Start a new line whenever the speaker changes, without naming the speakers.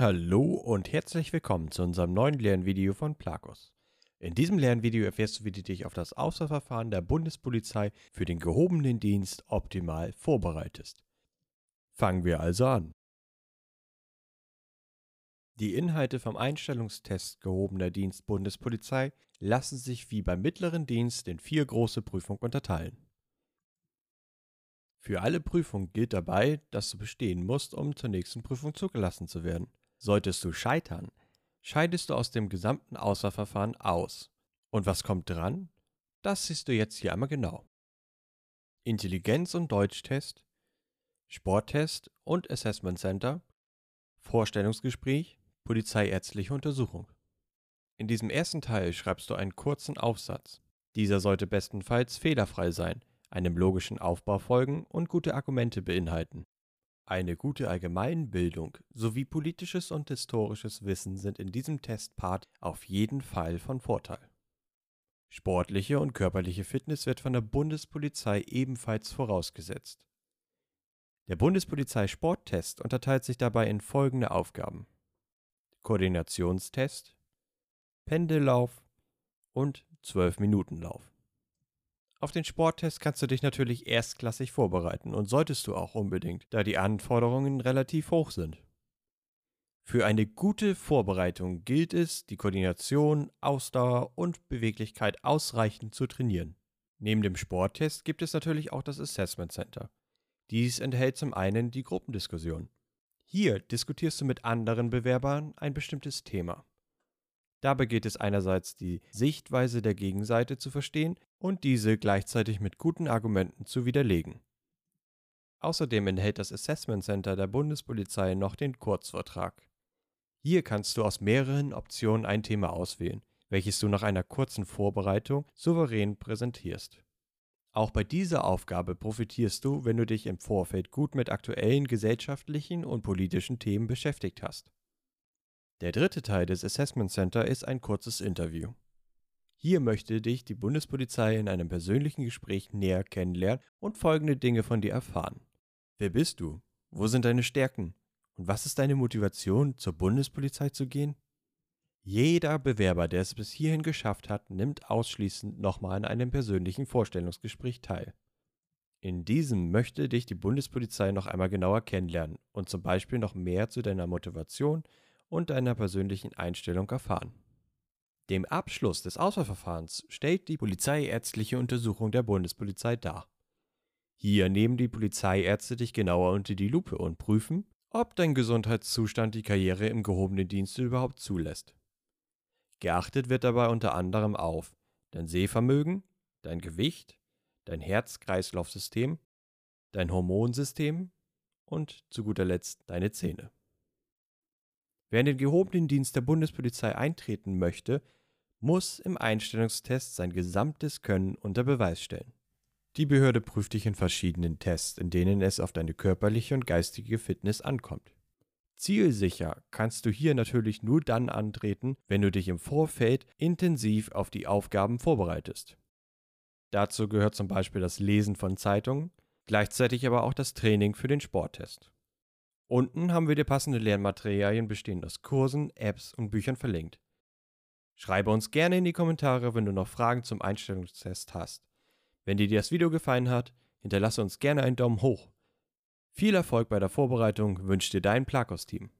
Hallo und herzlich willkommen zu unserem neuen Lernvideo von Plakos. In diesem Lernvideo erfährst du, wie du dich auf das Auswahlverfahren der Bundespolizei für den gehobenen Dienst optimal vorbereitest. Fangen wir also an. Die Inhalte vom Einstellungstest gehobener Dienst Bundespolizei lassen sich wie beim mittleren Dienst in vier große Prüfungen unterteilen. Für alle Prüfungen gilt dabei, dass du bestehen musst, um zur nächsten Prüfung zugelassen zu werden. Solltest du scheitern, scheidest du aus dem gesamten Auswahlverfahren aus. Und was kommt dran? Das siehst du jetzt hier einmal genau. Intelligenz- und Deutschtest, Sporttest und Assessment Center, Vorstellungsgespräch, polizeiärztliche Untersuchung. In diesem ersten Teil schreibst du einen kurzen Aufsatz. Dieser sollte bestenfalls fehlerfrei sein, einem logischen Aufbau folgen und gute Argumente beinhalten. Eine gute Allgemeinbildung sowie politisches und historisches Wissen sind in diesem Testpart auf jeden Fall von Vorteil. Sportliche und körperliche Fitness wird von der Bundespolizei ebenfalls vorausgesetzt. Der Bundespolizei Sporttest unterteilt sich dabei in folgende Aufgaben. Koordinationstest, Pendellauf und 12-Minuten-Lauf. Auf den Sporttest kannst du dich natürlich erstklassig vorbereiten und solltest du auch unbedingt, da die Anforderungen relativ hoch sind. Für eine gute Vorbereitung gilt es, die Koordination, Ausdauer und Beweglichkeit ausreichend zu trainieren. Neben dem Sporttest gibt es natürlich auch das Assessment Center. Dies enthält zum einen die Gruppendiskussion. Hier diskutierst du mit anderen Bewerbern ein bestimmtes Thema. Dabei geht es einerseits die Sichtweise der Gegenseite zu verstehen und diese gleichzeitig mit guten Argumenten zu widerlegen. Außerdem enthält das Assessment Center der Bundespolizei noch den Kurzvortrag. Hier kannst du aus mehreren Optionen ein Thema auswählen, welches du nach einer kurzen Vorbereitung souverän präsentierst. Auch bei dieser Aufgabe profitierst du, wenn du dich im Vorfeld gut mit aktuellen gesellschaftlichen und politischen Themen beschäftigt hast. Der dritte Teil des Assessment Center ist ein kurzes Interview. Hier möchte dich die Bundespolizei in einem persönlichen Gespräch näher kennenlernen und folgende Dinge von dir erfahren. Wer bist du? Wo sind deine Stärken? Und was ist deine Motivation, zur Bundespolizei zu gehen? Jeder Bewerber, der es bis hierhin geschafft hat, nimmt ausschließend nochmal an einem persönlichen Vorstellungsgespräch teil. In diesem möchte dich die Bundespolizei noch einmal genauer kennenlernen und zum Beispiel noch mehr zu deiner Motivation und deiner persönlichen Einstellung erfahren. Dem Abschluss des Auswahlverfahrens stellt die polizeiärztliche Untersuchung der Bundespolizei dar. Hier nehmen die Polizeiärzte dich genauer unter die Lupe und prüfen, ob dein Gesundheitszustand die Karriere im gehobenen Dienst überhaupt zulässt. Geachtet wird dabei unter anderem auf dein Sehvermögen, dein Gewicht, dein Herz-Kreislauf-System, dein Hormonsystem und zu guter Letzt deine Zähne. Wer in den gehobenen Dienst der Bundespolizei eintreten möchte, muss im Einstellungstest sein gesamtes Können unter Beweis stellen. Die Behörde prüft dich in verschiedenen Tests, in denen es auf deine körperliche und geistige Fitness ankommt. Zielsicher kannst du hier natürlich nur dann antreten, wenn du dich im Vorfeld intensiv auf die Aufgaben vorbereitest. Dazu gehört zum Beispiel das Lesen von Zeitungen, gleichzeitig aber auch das Training für den Sporttest. Unten haben wir dir passende Lernmaterialien bestehend aus Kursen, Apps und Büchern verlinkt. Schreibe uns gerne in die Kommentare, wenn du noch Fragen zum Einstellungstest hast. Wenn dir das Video gefallen hat, hinterlasse uns gerne einen Daumen hoch viel Erfolg bei der Vorbereitung wünscht dir dein Plakos-Team.